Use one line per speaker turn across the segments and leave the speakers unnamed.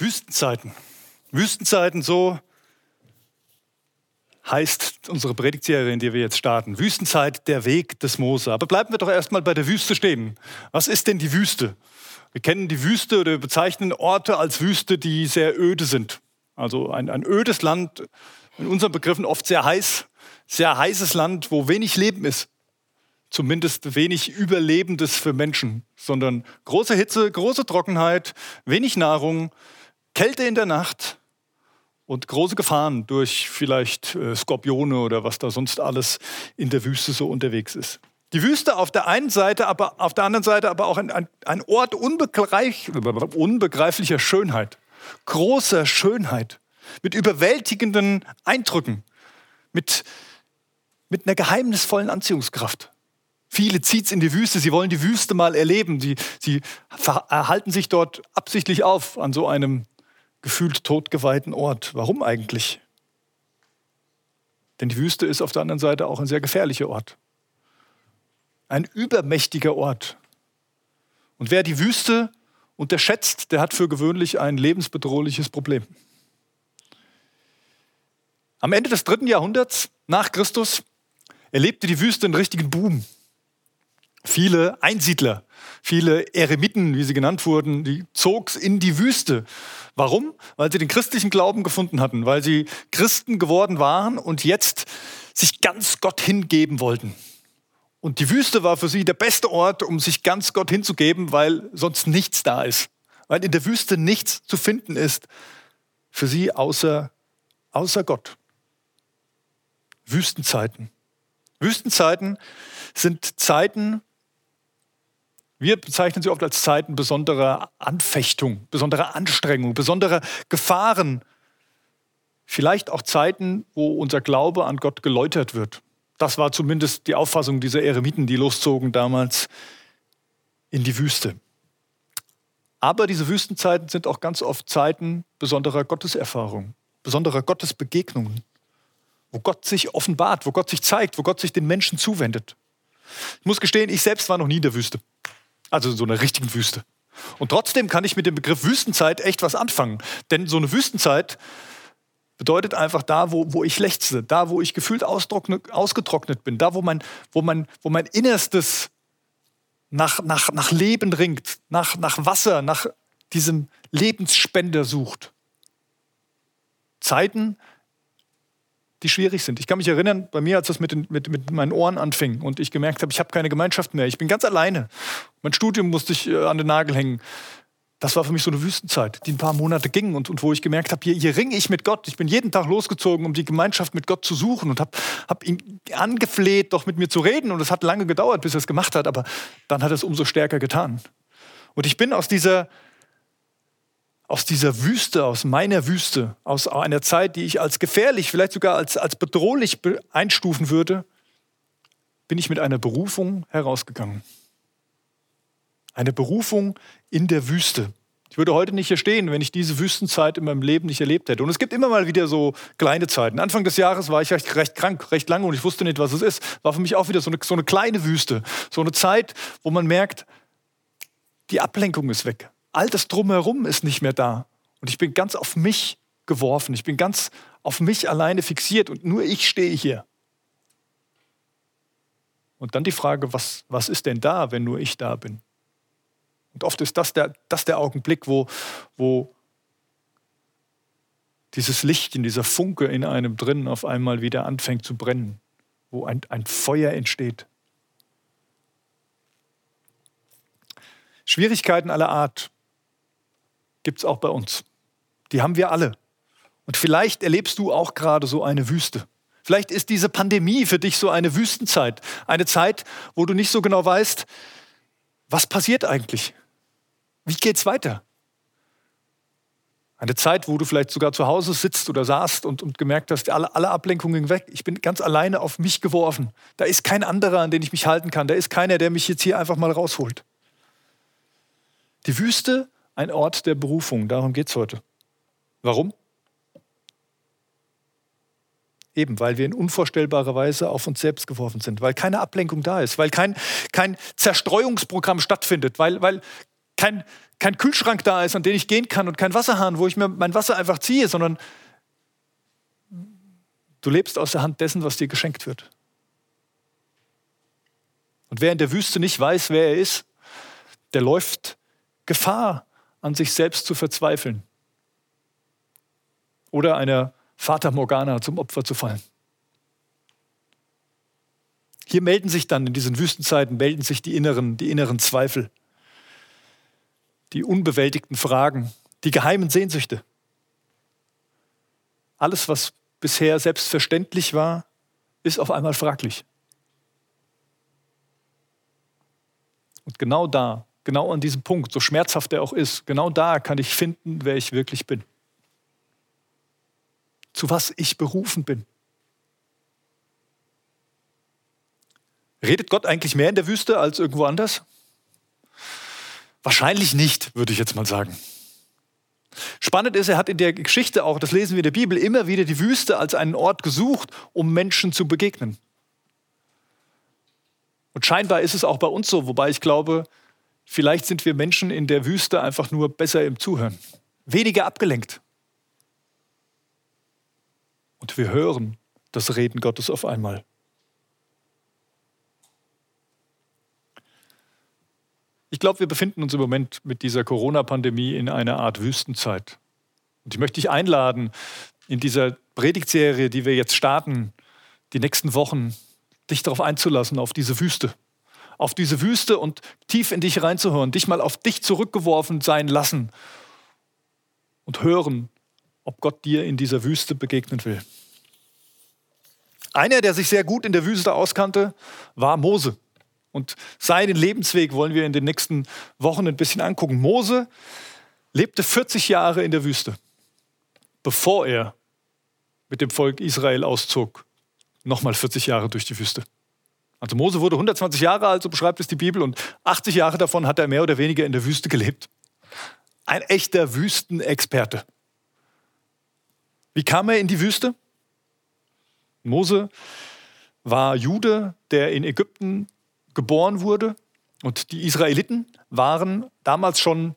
Wüstenzeiten. Wüstenzeiten, so heißt unsere Predigtserie, in die wir jetzt starten. Wüstenzeit, der Weg des Mose. Aber bleiben wir doch erstmal bei der Wüste stehen. Was ist denn die Wüste? Wir kennen die Wüste oder bezeichnen Orte als Wüste, die sehr öde sind. Also ein, ein ödes Land, in unseren Begriffen oft sehr heiß, sehr heißes Land, wo wenig Leben ist. Zumindest wenig Überlebendes für Menschen, sondern große Hitze, große Trockenheit, wenig Nahrung, Kälte in der Nacht und große Gefahren durch vielleicht äh, Skorpione oder was da sonst alles in der Wüste so unterwegs ist. Die Wüste auf der einen Seite, aber auf der anderen Seite aber auch ein, ein, Ort unbegreif, unbegreiflicher Schönheit, großer Schönheit, mit überwältigenden Eindrücken, mit, mit einer geheimnisvollen Anziehungskraft. Viele zieht es in die Wüste, sie wollen die Wüste mal erleben. Sie, sie erhalten sich dort absichtlich auf an so einem gefühlt totgeweihten Ort. Warum eigentlich? Denn die Wüste ist auf der anderen Seite auch ein sehr gefährlicher Ort. Ein übermächtiger Ort. Und wer die Wüste unterschätzt, der hat für gewöhnlich ein lebensbedrohliches Problem. Am Ende des dritten Jahrhunderts nach Christus erlebte die Wüste einen richtigen Boom. Viele Einsiedler, viele Eremiten, wie sie genannt wurden, die zog in die Wüste. Warum? Weil sie den christlichen Glauben gefunden hatten, weil sie Christen geworden waren und jetzt sich ganz Gott hingeben wollten. Und die Wüste war für sie der beste Ort, um sich ganz Gott hinzugeben, weil sonst nichts da ist. Weil in der Wüste nichts zu finden ist für sie außer, außer Gott. Wüstenzeiten. Wüstenzeiten sind Zeiten, wir bezeichnen sie oft als Zeiten besonderer Anfechtung, besonderer Anstrengung, besonderer Gefahren. Vielleicht auch Zeiten, wo unser Glaube an Gott geläutert wird. Das war zumindest die Auffassung dieser Eremiten, die loszogen damals in die Wüste. Aber diese Wüstenzeiten sind auch ganz oft Zeiten besonderer Gotteserfahrung, besonderer Gottesbegegnungen, wo Gott sich offenbart, wo Gott sich zeigt, wo Gott sich den Menschen zuwendet. Ich muss gestehen, ich selbst war noch nie in der Wüste. Also in so einer richtigen Wüste. Und trotzdem kann ich mit dem Begriff Wüstenzeit echt was anfangen. Denn so eine Wüstenzeit bedeutet einfach da, wo, wo ich lechze, da, wo ich gefühlt ausgetrocknet bin, da, wo mein, wo mein, wo mein Innerstes nach, nach, nach Leben ringt, nach, nach Wasser, nach diesem Lebensspender sucht. Zeiten, die schwierig sind. Ich kann mich erinnern, bei mir, als das mit, den, mit, mit meinen Ohren anfing und ich gemerkt habe, ich habe keine Gemeinschaft mehr. Ich bin ganz alleine. Mein Studium musste ich äh, an den Nagel hängen. Das war für mich so eine Wüstenzeit, die ein paar Monate ging und, und wo ich gemerkt habe, hier, hier ringe ich mit Gott. Ich bin jeden Tag losgezogen, um die Gemeinschaft mit Gott zu suchen und habe hab ihn angefleht, doch mit mir zu reden. Und es hat lange gedauert, bis er es gemacht hat, aber dann hat er es umso stärker getan. Und ich bin aus dieser aus dieser Wüste, aus meiner Wüste, aus einer Zeit, die ich als gefährlich, vielleicht sogar als, als bedrohlich einstufen würde, bin ich mit einer Berufung herausgegangen. Eine Berufung in der Wüste. Ich würde heute nicht hier stehen, wenn ich diese Wüstenzeit in meinem Leben nicht erlebt hätte. Und es gibt immer mal wieder so kleine Zeiten. Anfang des Jahres war ich recht, recht krank, recht lange und ich wusste nicht, was es ist. War für mich auch wieder so eine, so eine kleine Wüste. So eine Zeit, wo man merkt, die Ablenkung ist weg all das drumherum ist nicht mehr da. Und ich bin ganz auf mich geworfen. Ich bin ganz auf mich alleine fixiert und nur ich stehe hier. Und dann die Frage, was, was ist denn da, wenn nur ich da bin? Und oft ist das der, das der Augenblick, wo, wo dieses Licht in dieser Funke in einem drin auf einmal wieder anfängt zu brennen, wo ein, ein Feuer entsteht. Schwierigkeiten aller Art gibt es auch bei uns. Die haben wir alle. Und vielleicht erlebst du auch gerade so eine Wüste. Vielleicht ist diese Pandemie für dich so eine Wüstenzeit. Eine Zeit, wo du nicht so genau weißt, was passiert eigentlich? Wie geht's weiter? Eine Zeit, wo du vielleicht sogar zu Hause sitzt oder saßt und, und gemerkt hast, alle, alle Ablenkungen weg. Ich bin ganz alleine auf mich geworfen. Da ist kein anderer, an den ich mich halten kann. Da ist keiner, der mich jetzt hier einfach mal rausholt. Die Wüste ein Ort der Berufung. Darum geht es heute. Warum? Eben, weil wir in unvorstellbarer Weise auf uns selbst geworfen sind, weil keine Ablenkung da ist, weil kein, kein Zerstreuungsprogramm stattfindet, weil, weil kein, kein Kühlschrank da ist, an den ich gehen kann und kein Wasserhahn, wo ich mir mein Wasser einfach ziehe, sondern du lebst aus der Hand dessen, was dir geschenkt wird. Und wer in der Wüste nicht weiß, wer er ist, der läuft Gefahr, an sich selbst zu verzweifeln oder einer Vater Morgana zum Opfer zu fallen. Hier melden sich dann in diesen Wüstenzeiten melden sich die inneren, die inneren Zweifel, die unbewältigten Fragen, die geheimen Sehnsüchte. Alles, was bisher selbstverständlich war, ist auf einmal fraglich. Und genau da, genau an diesem Punkt, so schmerzhaft er auch ist, genau da kann ich finden, wer ich wirklich bin. Zu was ich berufen bin. Redet Gott eigentlich mehr in der Wüste als irgendwo anders? Wahrscheinlich nicht, würde ich jetzt mal sagen. Spannend ist, er hat in der Geschichte auch, das lesen wir in der Bibel, immer wieder die Wüste als einen Ort gesucht, um Menschen zu begegnen. Und scheinbar ist es auch bei uns so, wobei ich glaube, vielleicht sind wir Menschen in der Wüste einfach nur besser im Zuhören, weniger abgelenkt. Und wir hören das Reden Gottes auf einmal. Ich glaube, wir befinden uns im Moment mit dieser Corona-Pandemie in einer Art Wüstenzeit. Und ich möchte dich einladen, in dieser Predigtserie, die wir jetzt starten, die nächsten Wochen dich darauf einzulassen, auf diese Wüste. Auf diese Wüste und tief in dich reinzuhören, dich mal auf dich zurückgeworfen sein lassen und hören, ob Gott dir in dieser Wüste begegnen will. Einer, der sich sehr gut in der Wüste auskannte, war Mose. Und seinen Lebensweg wollen wir in den nächsten Wochen ein bisschen angucken. Mose lebte 40 Jahre in der Wüste, bevor er mit dem Volk Israel auszog nochmal 40 Jahre durch die Wüste. Also Mose wurde 120 Jahre alt, so beschreibt es die Bibel, und 80 Jahre davon hat er mehr oder weniger in der Wüste gelebt. Ein echter Wüstenexperte. Wie kam er in die Wüste? Mose war Jude, der in Ägypten geboren wurde. Und die Israeliten waren damals schon,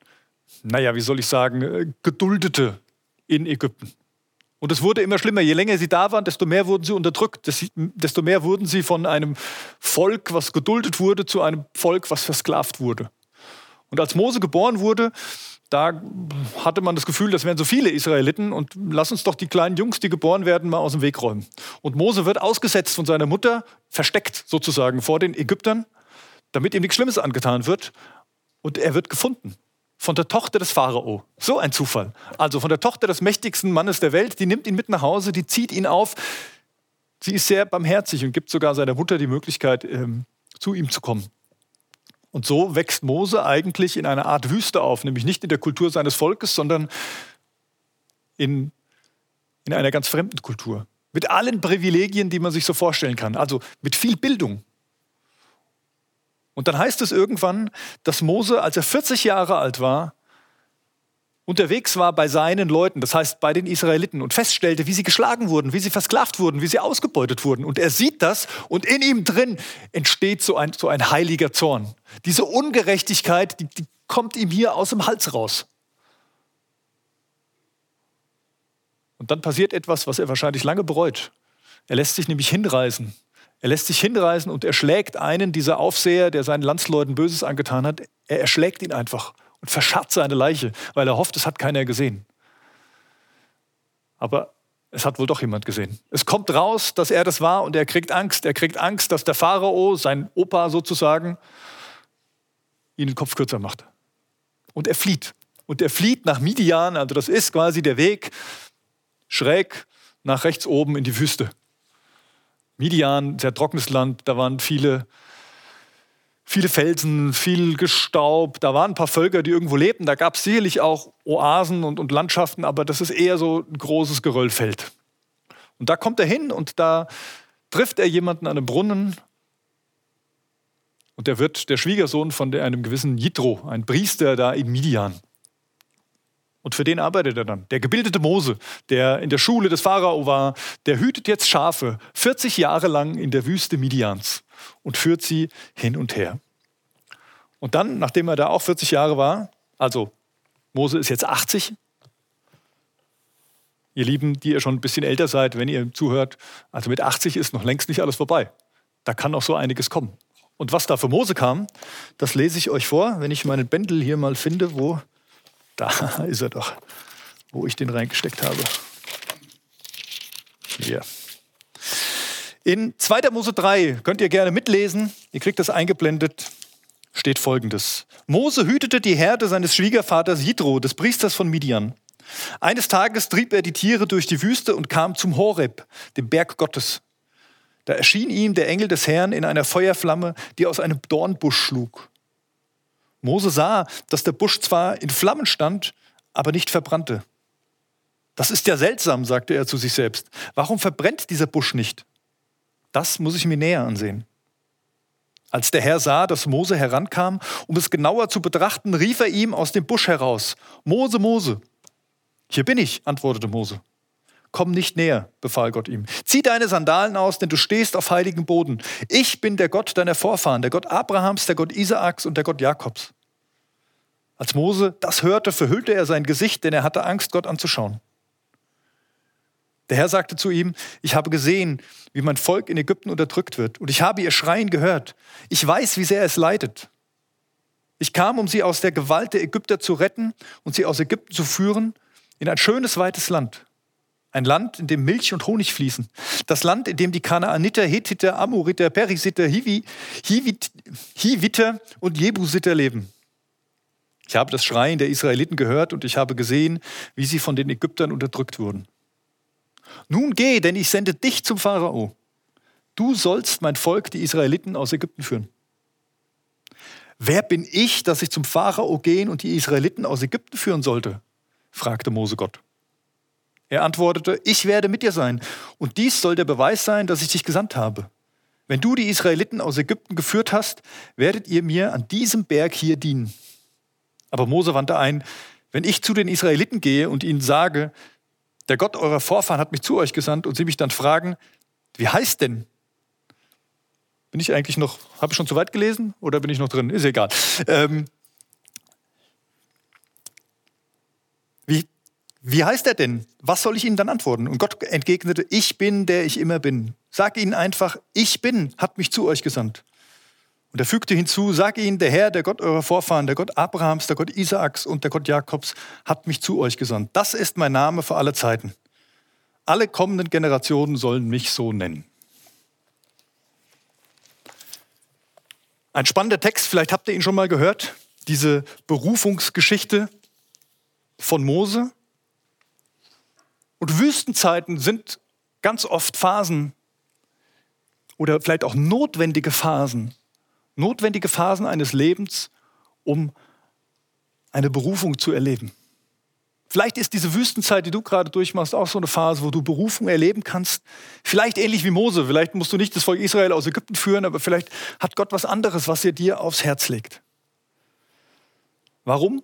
naja, wie soll ich sagen, Geduldete in Ägypten. Und es wurde immer schlimmer. Je länger sie da waren, desto mehr wurden sie unterdrückt, desto mehr wurden sie von einem Volk, was geduldet wurde, zu einem Volk, was versklavt wurde. Und als Mose geboren wurde, da hatte man das Gefühl, das wären so viele Israeliten und lass uns doch die kleinen Jungs, die geboren werden, mal aus dem Weg räumen. Und Mose wird ausgesetzt von seiner Mutter, versteckt sozusagen vor den Ägyptern, damit ihm nichts Schlimmes angetan wird. Und er wird gefunden von der Tochter des Pharao. So ein Zufall. Also von der Tochter des mächtigsten Mannes der Welt, die nimmt ihn mit nach Hause, die zieht ihn auf. Sie ist sehr barmherzig und gibt sogar seiner Mutter die Möglichkeit, ähm, zu ihm zu kommen. Und so wächst Mose eigentlich in einer Art Wüste auf, nämlich nicht in der Kultur seines Volkes, sondern in, in einer ganz fremden Kultur. Mit allen Privilegien, die man sich so vorstellen kann. Also mit viel Bildung, und dann heißt es irgendwann, dass Mose, als er 40 Jahre alt war, unterwegs war bei seinen Leuten, das heißt bei den Israeliten, und feststellte, wie sie geschlagen wurden, wie sie versklavt wurden, wie sie ausgebeutet wurden. Und er sieht das und in ihm drin entsteht so ein, so ein heiliger Zorn. Diese Ungerechtigkeit, die, die kommt ihm hier aus dem Hals raus. Und dann passiert etwas, was er wahrscheinlich lange bereut. Er lässt sich nämlich hinreißen er lässt sich hinreißen und erschlägt einen dieser Aufseher, der seinen Landsleuten Böses angetan hat. Er erschlägt ihn einfach und verscharrt seine Leiche, weil er hofft, es hat keiner gesehen. Aber es hat wohl doch jemand gesehen. Es kommt raus, dass er das war und er kriegt Angst. Er kriegt Angst, dass der Pharao, sein Opa sozusagen, ihn den Kopf kürzer macht. Und er flieht. Und er flieht nach Midian, also das ist quasi der Weg schräg nach rechts oben in die Wüste. Midian, sehr trockenes Land, da waren viele, viele Felsen, viel Gestaub, da waren ein paar Völker, die irgendwo lebten. Da gab es sicherlich auch Oasen und, und Landschaften, aber das ist eher so ein großes Geröllfeld. Und da kommt er hin und da trifft er jemanden an einem Brunnen und der wird der Schwiegersohn von einem gewissen Jitro, ein Priester da in Midian. Und für den arbeitet er dann. Der gebildete Mose, der in der Schule des Pharao war, der hütet jetzt Schafe 40 Jahre lang in der Wüste Midians und führt sie hin und her. Und dann, nachdem er da auch 40 Jahre war, also Mose ist jetzt 80, ihr Lieben, die ihr schon ein bisschen älter seid, wenn ihr zuhört, also mit 80 ist noch längst nicht alles vorbei. Da kann noch so einiges kommen. Und was da für Mose kam, das lese ich euch vor, wenn ich meinen Bändel hier mal finde, wo, da ist er doch, wo ich den reingesteckt habe. Hier. In 2. Mose 3 könnt ihr gerne mitlesen, ihr kriegt das eingeblendet, steht folgendes. Mose hütete die Herde seines Schwiegervaters Jitro, des Priesters von Midian. Eines Tages trieb er die Tiere durch die Wüste und kam zum Horeb, dem Berg Gottes. Da erschien ihm der Engel des Herrn in einer Feuerflamme, die aus einem Dornbusch schlug. Mose sah, dass der Busch zwar in Flammen stand, aber nicht verbrannte. Das ist ja seltsam, sagte er zu sich selbst. Warum verbrennt dieser Busch nicht? Das muss ich mir näher ansehen. Als der Herr sah, dass Mose herankam, um es genauer zu betrachten, rief er ihm aus dem Busch heraus, Mose, Mose. Hier bin ich, antwortete Mose. Komm nicht näher, befahl Gott ihm. Zieh deine Sandalen aus, denn du stehst auf heiligem Boden. Ich bin der Gott deiner Vorfahren, der Gott Abrahams, der Gott Isaaks und der Gott Jakobs. Als Mose das hörte, verhüllte er sein Gesicht, denn er hatte Angst, Gott anzuschauen. Der Herr sagte zu ihm, ich habe gesehen, wie mein Volk in Ägypten unterdrückt wird, und ich habe ihr Schreien gehört. Ich weiß, wie sehr es leidet. Ich kam, um sie aus der Gewalt der Ägypter zu retten und sie aus Ägypten zu führen in ein schönes, weites Land. Ein Land, in dem Milch und Honig fließen. Das Land, in dem die Kanaaniter, Hethiter, Amoriter, Perisiter, Hivi, Hivit, Hiviter und Jebusiter leben. Ich habe das Schreien der Israeliten gehört und ich habe gesehen, wie sie von den Ägyptern unterdrückt wurden. Nun geh, denn ich sende dich zum Pharao. Du sollst mein Volk, die Israeliten, aus Ägypten führen. Wer bin ich, dass ich zum Pharao gehen und die Israeliten aus Ägypten führen sollte? fragte Mose Gott. Er antwortete, ich werde mit dir sein, und dies soll der Beweis sein, dass ich dich gesandt habe. Wenn du die Israeliten aus Ägypten geführt hast, werdet ihr mir an diesem Berg hier dienen. Aber Mose wandte ein, wenn ich zu den Israeliten gehe und ihnen sage, der Gott eurer Vorfahren hat mich zu euch gesandt und sie mich dann fragen, wie heißt denn? Bin ich eigentlich noch, habe ich schon zu weit gelesen oder bin ich noch drin? Ist egal. Ähm, wie heißt er denn? Was soll ich ihnen dann antworten? Und Gott entgegnete, ich bin, der ich immer bin. Sag ihnen einfach, ich bin, hat mich zu euch gesandt. Und er fügte hinzu, sag ihnen, der Herr, der Gott eurer Vorfahren, der Gott Abrahams, der Gott Isaaks und der Gott Jakobs hat mich zu euch gesandt. Das ist mein Name für alle Zeiten. Alle kommenden Generationen sollen mich so nennen. Ein spannender Text, vielleicht habt ihr ihn schon mal gehört, diese Berufungsgeschichte von Mose. Und Wüstenzeiten sind ganz oft Phasen oder vielleicht auch notwendige Phasen, notwendige Phasen eines Lebens, um eine Berufung zu erleben. Vielleicht ist diese Wüstenzeit, die du gerade durchmachst, auch so eine Phase, wo du Berufung erleben kannst. Vielleicht ähnlich wie Mose. Vielleicht musst du nicht das Volk Israel aus Ägypten führen, aber vielleicht hat Gott was anderes, was er dir aufs Herz legt. Warum?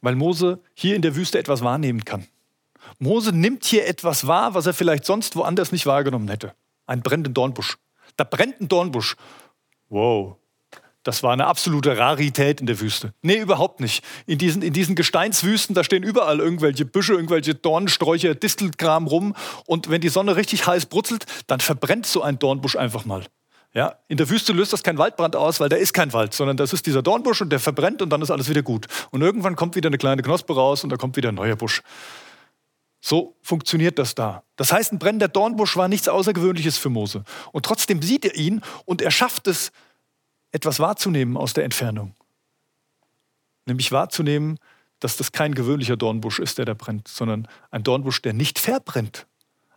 Weil Mose hier in der Wüste etwas wahrnehmen kann. Mose nimmt hier etwas wahr, was er vielleicht sonst woanders nicht wahrgenommen hätte. Ein brennenden Dornbusch. Da brennt ein Dornbusch. Wow, das war eine absolute Rarität in der Wüste. Nee, überhaupt nicht. In diesen, in diesen Gesteinswüsten, da stehen überall irgendwelche Büsche, irgendwelche Dornsträucher, Distelkram rum. Und wenn die Sonne richtig heiß brutzelt, dann verbrennt so ein Dornbusch einfach mal. Ja, in der Wüste löst das kein Waldbrand aus, weil da ist kein Wald, sondern das ist dieser Dornbusch und der verbrennt und dann ist alles wieder gut. Und irgendwann kommt wieder eine kleine Knospe raus und da kommt wieder ein neuer Busch. So funktioniert das da. Das heißt, ein brennender Dornbusch war nichts Außergewöhnliches für Mose. Und trotzdem sieht er ihn und er schafft es, etwas wahrzunehmen aus der Entfernung. Nämlich wahrzunehmen, dass das kein gewöhnlicher Dornbusch ist, der da brennt, sondern ein Dornbusch, der nicht verbrennt.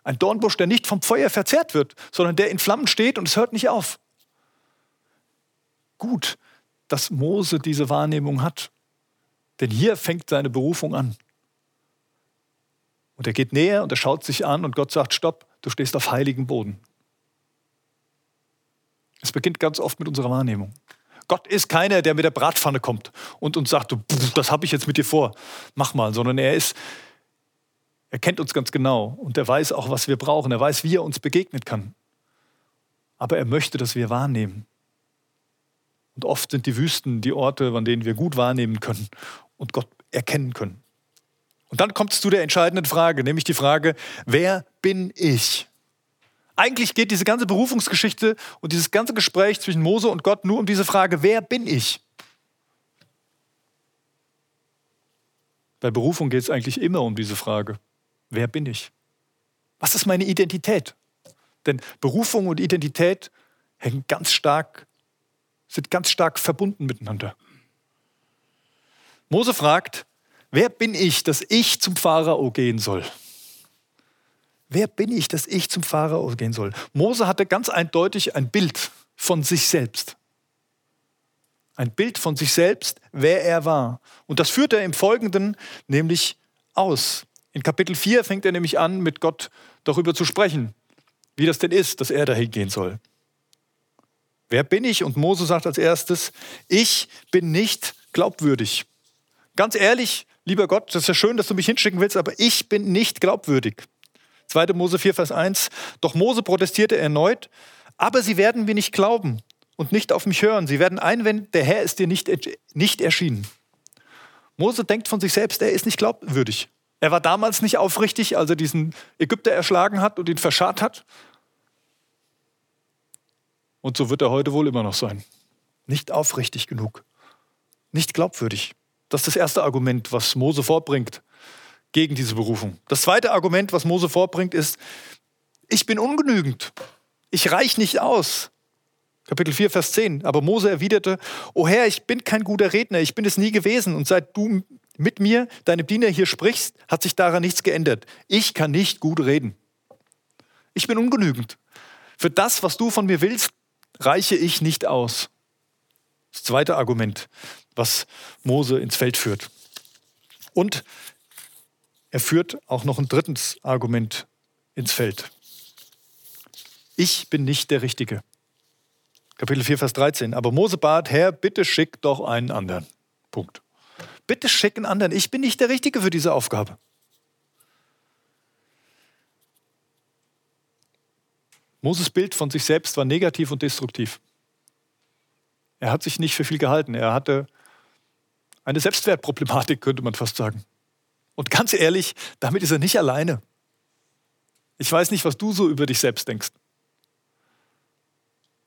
Ein Dornbusch, der nicht vom Feuer verzehrt wird, sondern der in Flammen steht und es hört nicht auf. Gut, dass Mose diese Wahrnehmung hat. Denn hier fängt seine Berufung an. Und er geht näher und er schaut sich an und Gott sagt, stopp, du stehst auf heiligem Boden. Es beginnt ganz oft mit unserer Wahrnehmung. Gott ist keiner, der mit der Bratpfanne kommt und uns sagt, das habe ich jetzt mit dir vor, mach mal, sondern er ist, er kennt uns ganz genau und er weiß auch, was wir brauchen. Er weiß, wie er uns begegnen kann. Aber er möchte, dass wir wahrnehmen. Und oft sind die Wüsten die Orte, an denen wir gut wahrnehmen können und Gott erkennen können. Und dann kommt es zu der entscheidenden Frage, nämlich die Frage, wer bin ich? Eigentlich geht diese ganze Berufungsgeschichte und dieses ganze Gespräch zwischen Mose und Gott nur um diese Frage, wer bin ich? Bei Berufung geht es eigentlich immer um diese Frage, wer bin ich? Was ist meine Identität? Denn Berufung und Identität hängen ganz stark, sind ganz stark verbunden miteinander. Mose fragt, wer bin ich, dass ich zum Pharao gehen soll? Wer bin ich, dass ich zum Pharao gehen soll? Mose hatte ganz eindeutig ein Bild von sich selbst. Ein Bild von sich selbst, wer er war. Und das führt er im Folgenden nämlich aus. In Kapitel 4 fängt er nämlich an, mit Gott darüber zu sprechen, wie das denn ist, dass er dahin gehen soll. Wer bin ich? Und Mose sagt als erstes, ich bin nicht glaubwürdig. Ganz ehrlich, lieber Gott, das ist ja schön, dass du mich hinschicken willst, aber ich bin nicht glaubwürdig. 2. Mose 4, Vers 1. Doch Mose protestierte erneut, aber sie werden mir nicht glauben und nicht auf mich hören. Sie werden einwenden, der Herr ist dir nicht, nicht erschienen. Mose denkt von sich selbst, er ist nicht glaubwürdig. Er war damals nicht aufrichtig, als er diesen Ägypter erschlagen hat und ihn verscharrt hat. Und so wird er heute wohl immer noch sein. Nicht aufrichtig genug. Nicht glaubwürdig. Das ist das erste Argument, was Mose vorbringt gegen diese Berufung. Das zweite Argument, was Mose vorbringt, ist, ich bin ungenügend. Ich reich nicht aus. Kapitel 4, Vers 10. Aber Mose erwiderte, O Herr, ich bin kein guter Redner, ich bin es nie gewesen. Und seit du mit mir, deinem Diener, hier sprichst, hat sich daran nichts geändert. Ich kann nicht gut reden. Ich bin ungenügend. Für das, was du von mir willst, reiche ich nicht aus. Das zweite Argument, was Mose ins Feld führt. Und er führt auch noch ein drittes Argument ins Feld. Ich bin nicht der Richtige. Kapitel 4, Vers 13. Aber Mose bat, Herr, bitte schick doch einen anderen. Punkt. Bitte schick einen anderen. Ich bin nicht der Richtige für diese Aufgabe. Moses Bild von sich selbst war negativ und destruktiv. Er hat sich nicht für viel gehalten. Er hatte eine Selbstwertproblematik, könnte man fast sagen. Und ganz ehrlich, damit ist er nicht alleine. Ich weiß nicht, was du so über dich selbst denkst.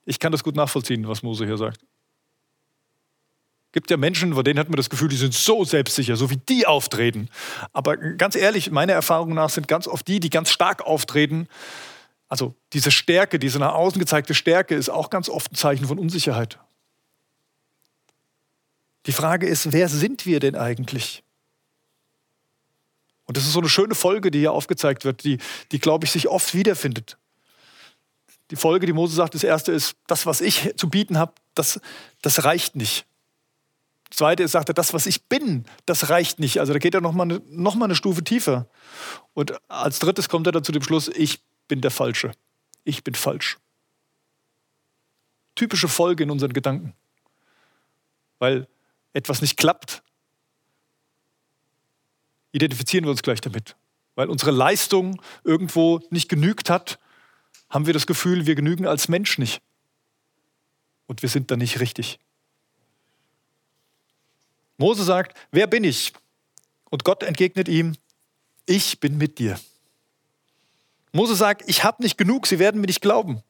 Ich kann das gut nachvollziehen, was Mose hier sagt. Gibt ja Menschen, bei denen hat man das Gefühl, die sind so selbstsicher, so wie die auftreten. Aber ganz ehrlich, meiner Erfahrung nach sind ganz oft die, die ganz stark auftreten. Also diese Stärke, diese nach außen gezeigte Stärke ist auch ganz oft ein Zeichen von Unsicherheit. Die Frage ist, wer sind wir denn eigentlich? Und das ist so eine schöne Folge, die hier aufgezeigt wird, die, die glaube ich, sich oft wiederfindet. Die Folge, die Mose sagt, das erste ist, das, was ich zu bieten habe, das, das reicht nicht. Das zweite ist, sagt er, das, was ich bin, das reicht nicht. Also da geht er nochmal noch mal eine Stufe tiefer. Und als drittes kommt er dann zu dem Schluss, ich bin der Falsche. Ich bin falsch. Typische Folge in unseren Gedanken. Weil etwas nicht klappt, identifizieren wir uns gleich damit. Weil unsere Leistung irgendwo nicht genügt hat, haben wir das Gefühl, wir genügen als Mensch nicht. Und wir sind da nicht richtig. Mose sagt, wer bin ich? Und Gott entgegnet ihm, ich bin mit dir. Mose sagt, ich habe nicht genug, sie werden mir nicht glauben.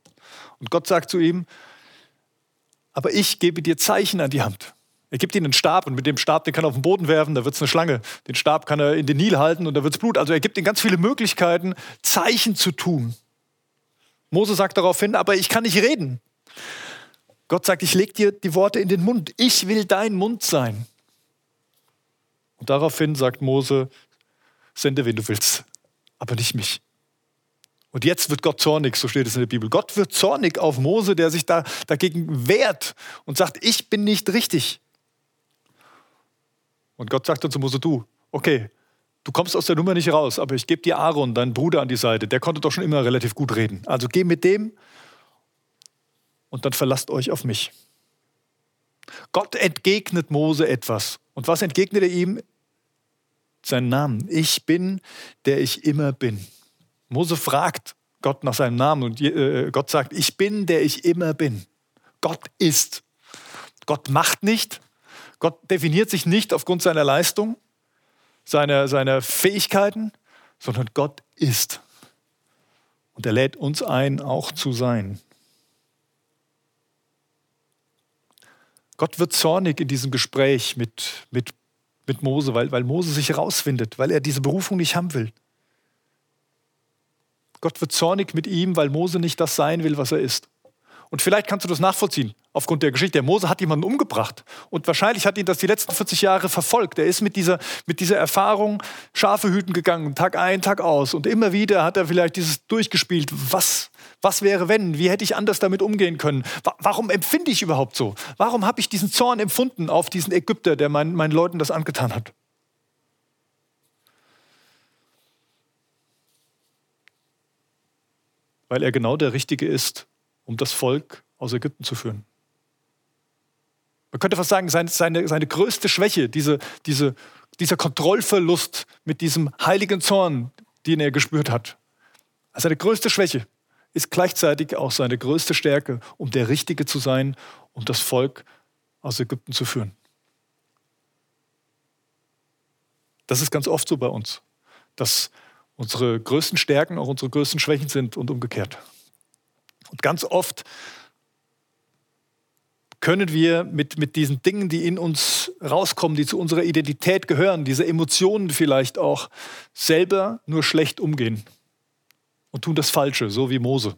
Und Gott sagt zu ihm, aber ich gebe dir Zeichen an die Hand. Er gibt ihnen einen Stab und mit dem Stab, den kann er auf den Boden werfen, da wird es eine Schlange. Den Stab kann er in den Nil halten und da wird es Blut. Also er gibt ihnen ganz viele Möglichkeiten, Zeichen zu tun. Mose sagt daraufhin, aber ich kann nicht reden. Gott sagt, ich lege dir die Worte in den Mund. Ich will dein Mund sein. Und daraufhin sagt Mose, sende, wen du willst, aber nicht mich. Und jetzt wird Gott zornig, so steht es in der Bibel. Gott wird zornig auf Mose, der sich da dagegen wehrt und sagt, ich bin nicht richtig. Und Gott sagt dann zu Mose, du, okay, du kommst aus der Nummer nicht raus, aber ich gebe dir Aaron, deinen Bruder, an die Seite. Der konnte doch schon immer relativ gut reden. Also geh mit dem und dann verlasst euch auf mich. Gott entgegnet Mose etwas. Und was entgegnet er ihm? Seinen Namen. Ich bin, der ich immer bin. Mose fragt Gott nach seinem Namen und äh, Gott sagt, ich bin, der ich immer bin. Gott ist. Gott macht nicht. Gott definiert sich nicht aufgrund seiner Leistung, seiner, seiner Fähigkeiten, sondern Gott ist. Und er lädt uns ein, auch zu sein. Gott wird zornig in diesem Gespräch mit, mit, mit Mose, weil, weil Mose sich herausfindet, weil er diese Berufung nicht haben will. Gott wird zornig mit ihm, weil Mose nicht das sein will, was er ist. Und vielleicht kannst du das nachvollziehen aufgrund der Geschichte. Der Mose hat jemanden umgebracht und wahrscheinlich hat ihn das die letzten 40 Jahre verfolgt. Er ist mit dieser, mit dieser Erfahrung Schafe hüten gegangen, Tag ein, Tag aus. Und immer wieder hat er vielleicht dieses durchgespielt. Was, was wäre, wenn? Wie hätte ich anders damit umgehen können? Warum empfinde ich überhaupt so? Warum habe ich diesen Zorn empfunden auf diesen Ägypter, der meinen, meinen Leuten das angetan hat? Weil er genau der Richtige ist, um das Volk aus Ägypten zu führen. Man könnte fast sagen, seine, seine, seine größte Schwäche, diese, diese, dieser Kontrollverlust mit diesem heiligen Zorn, den er gespürt hat, seine größte Schwäche ist gleichzeitig auch seine größte Stärke, um der Richtige zu sein, um das Volk aus Ägypten zu führen. Das ist ganz oft so bei uns, dass unsere größten Stärken auch unsere größten Schwächen sind und umgekehrt. Und ganz oft können wir mit, mit diesen Dingen, die in uns rauskommen, die zu unserer Identität gehören, diese Emotionen vielleicht auch, selber nur schlecht umgehen und tun das Falsche, so wie Mose.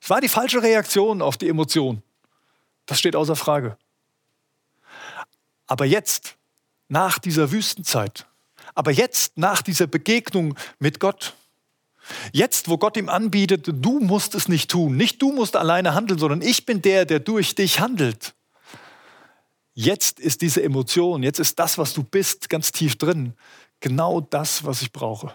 Es war die falsche Reaktion auf die Emotion. Das steht außer Frage. Aber jetzt, nach dieser Wüstenzeit, aber jetzt, nach dieser Begegnung mit Gott, Jetzt, wo Gott ihm anbietet, du musst es nicht tun, nicht du musst alleine handeln, sondern ich bin der, der durch dich handelt. Jetzt ist diese Emotion, jetzt ist das, was du bist, ganz tief drin, genau das, was ich brauche.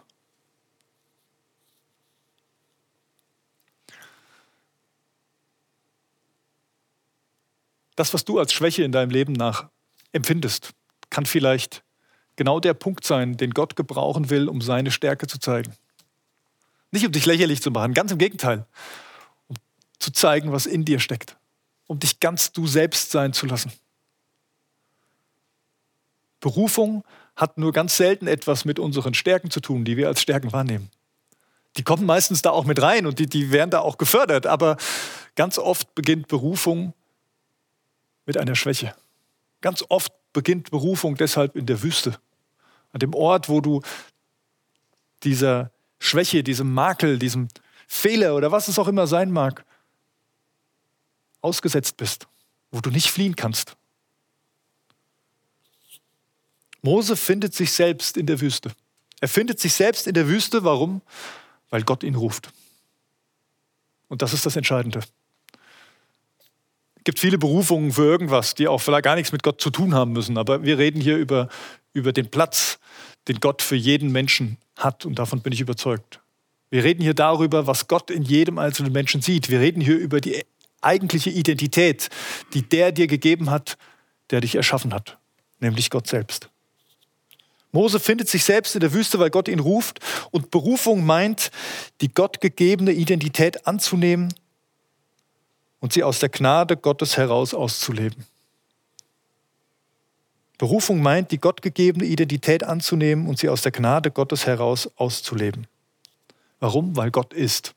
Das, was du als Schwäche in deinem Leben nach empfindest, kann vielleicht genau der Punkt sein, den Gott gebrauchen will, um seine Stärke zu zeigen. Nicht um dich lächerlich zu machen, ganz im Gegenteil. Um zu zeigen, was in dir steckt. Um dich ganz du selbst sein zu lassen. Berufung hat nur ganz selten etwas mit unseren Stärken zu tun, die wir als Stärken wahrnehmen. Die kommen meistens da auch mit rein und die, die werden da auch gefördert, aber ganz oft beginnt Berufung mit einer Schwäche. Ganz oft beginnt Berufung deshalb in der Wüste, an dem Ort, wo du dieser Schwäche, diesem Makel, diesem Fehler oder was es auch immer sein mag, ausgesetzt bist, wo du nicht fliehen kannst. Mose findet sich selbst in der Wüste. Er findet sich selbst in der Wüste. Warum? Weil Gott ihn ruft. Und das ist das Entscheidende. Es gibt viele Berufungen für irgendwas, die auch vielleicht gar nichts mit Gott zu tun haben müssen. Aber wir reden hier über, über den Platz, den Gott für jeden Menschen hat. Und davon bin ich überzeugt. Wir reden hier darüber, was Gott in jedem einzelnen Menschen sieht. Wir reden hier über die eigentliche Identität, die der dir gegeben hat, der dich erschaffen hat, nämlich Gott selbst. Mose findet sich selbst in der Wüste, weil Gott ihn ruft. Und Berufung meint, die gottgegebene Identität anzunehmen und sie aus der Gnade Gottes heraus auszuleben. Berufung meint, die gottgegebene Identität anzunehmen und sie aus der Gnade Gottes heraus auszuleben. Warum? Weil Gott ist.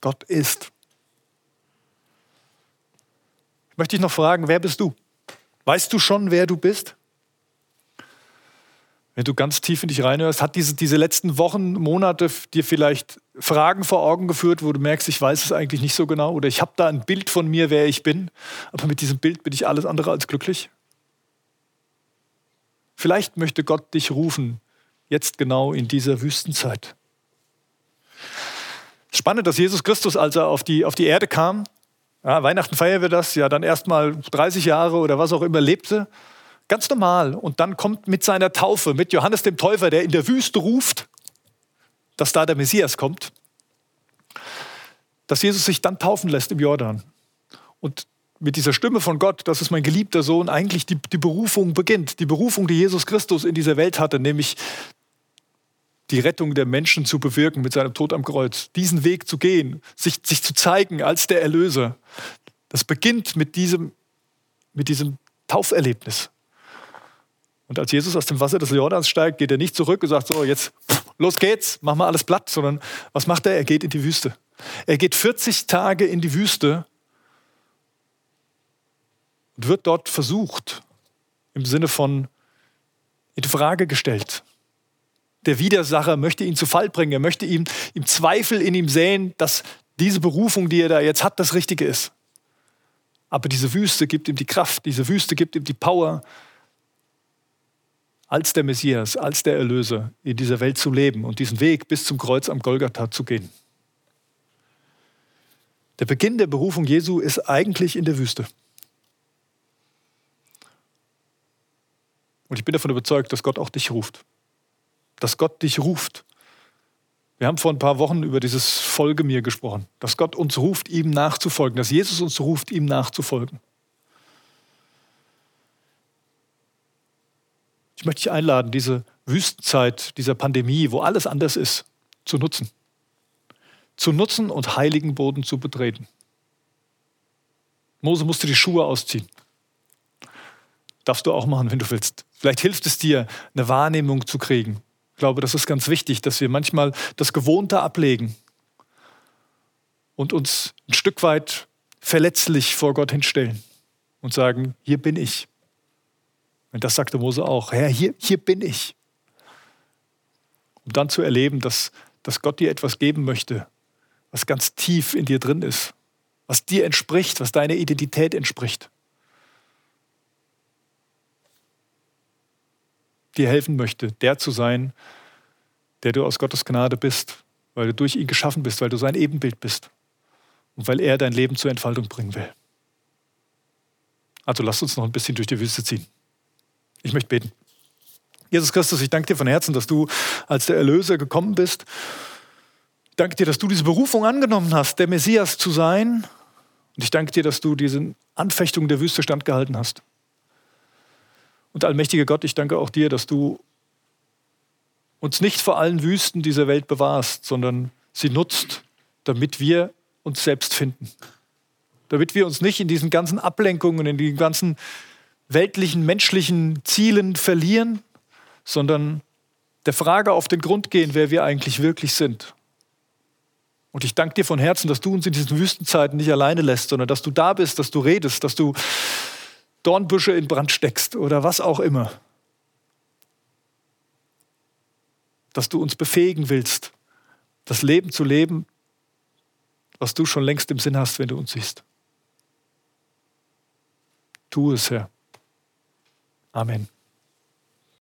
Gott ist. Ich möchte dich noch fragen, wer bist du? Weißt du schon, wer du bist? Wenn du ganz tief in dich reinhörst, hat diese, diese letzten Wochen, Monate dir vielleicht Fragen vor Augen geführt, wo du merkst, ich weiß es eigentlich nicht so genau oder ich habe da ein Bild von mir, wer ich bin, aber mit diesem Bild bin ich alles andere als glücklich? Vielleicht möchte Gott dich rufen, jetzt genau in dieser Wüstenzeit. Spannend, dass Jesus Christus, als er auf die, auf die Erde kam, ja, Weihnachten feiern wir das, ja dann erstmal 30 Jahre oder was auch immer lebte, ganz normal. Und dann kommt mit seiner Taufe, mit Johannes dem Täufer, der in der Wüste ruft, dass da der Messias kommt, dass Jesus sich dann taufen lässt im Jordan. Und mit dieser Stimme von Gott, das ist mein geliebter Sohn, eigentlich die, die Berufung beginnt. Die Berufung, die Jesus Christus in dieser Welt hatte, nämlich die Rettung der Menschen zu bewirken mit seinem Tod am Kreuz. Diesen Weg zu gehen, sich, sich zu zeigen als der Erlöser. Das beginnt mit diesem mit diesem Tauferlebnis. Und als Jesus aus dem Wasser des Jordans steigt, geht er nicht zurück und sagt, so, jetzt los geht's, mach mal alles platt, sondern was macht er? Er geht in die Wüste. Er geht 40 Tage in die Wüste wird dort versucht, im Sinne von in Frage gestellt. Der Widersacher möchte ihn zu Fall bringen, er möchte ihm, ihm Zweifel in ihm säen, dass diese Berufung, die er da jetzt hat, das Richtige ist. Aber diese Wüste gibt ihm die Kraft, diese Wüste gibt ihm die Power, als der Messias, als der Erlöser in dieser Welt zu leben und diesen Weg bis zum Kreuz am Golgatha zu gehen. Der Beginn der Berufung Jesu ist eigentlich in der Wüste. Und ich bin davon überzeugt, dass Gott auch dich ruft. Dass Gott dich ruft. Wir haben vor ein paar Wochen über dieses Folge mir gesprochen, dass Gott uns ruft, ihm nachzufolgen, dass Jesus uns ruft, ihm nachzufolgen. Ich möchte dich einladen, diese Wüstenzeit dieser Pandemie, wo alles anders ist, zu nutzen. Zu nutzen und heiligen Boden zu betreten. Mose musste die Schuhe ausziehen. Darfst du auch machen, wenn du willst. Vielleicht hilft es dir, eine Wahrnehmung zu kriegen. Ich glaube, das ist ganz wichtig, dass wir manchmal das Gewohnte ablegen und uns ein Stück weit verletzlich vor Gott hinstellen und sagen, hier bin ich. Und das sagte Mose auch, Herr, hier, hier bin ich. Um dann zu erleben, dass, dass Gott dir etwas geben möchte, was ganz tief in dir drin ist, was dir entspricht, was deiner Identität entspricht. Dir helfen möchte, der zu sein, der du aus Gottes Gnade bist, weil du durch ihn geschaffen bist, weil du sein Ebenbild bist und weil er dein Leben zur Entfaltung bringen will. Also lass uns noch ein bisschen durch die Wüste ziehen. Ich möchte beten. Jesus Christus, ich danke dir von Herzen, dass du als der Erlöser gekommen bist. Ich danke dir, dass du diese Berufung angenommen hast, der Messias zu sein. Und ich danke dir, dass du diesen Anfechtungen der Wüste standgehalten hast. Und allmächtiger Gott, ich danke auch dir, dass du uns nicht vor allen Wüsten dieser Welt bewahrst, sondern sie nutzt, damit wir uns selbst finden. Damit wir uns nicht in diesen ganzen Ablenkungen, in den ganzen weltlichen, menschlichen Zielen verlieren, sondern der Frage auf den Grund gehen, wer wir eigentlich wirklich sind. Und ich danke dir von Herzen, dass du uns in diesen Wüstenzeiten nicht alleine lässt, sondern dass du da bist, dass du redest, dass du Dornbüsche in Brand steckst oder was auch immer. Dass du uns befähigen willst, das Leben zu leben, was du schon längst im Sinn hast, wenn du uns siehst. Tu es, Herr. Amen.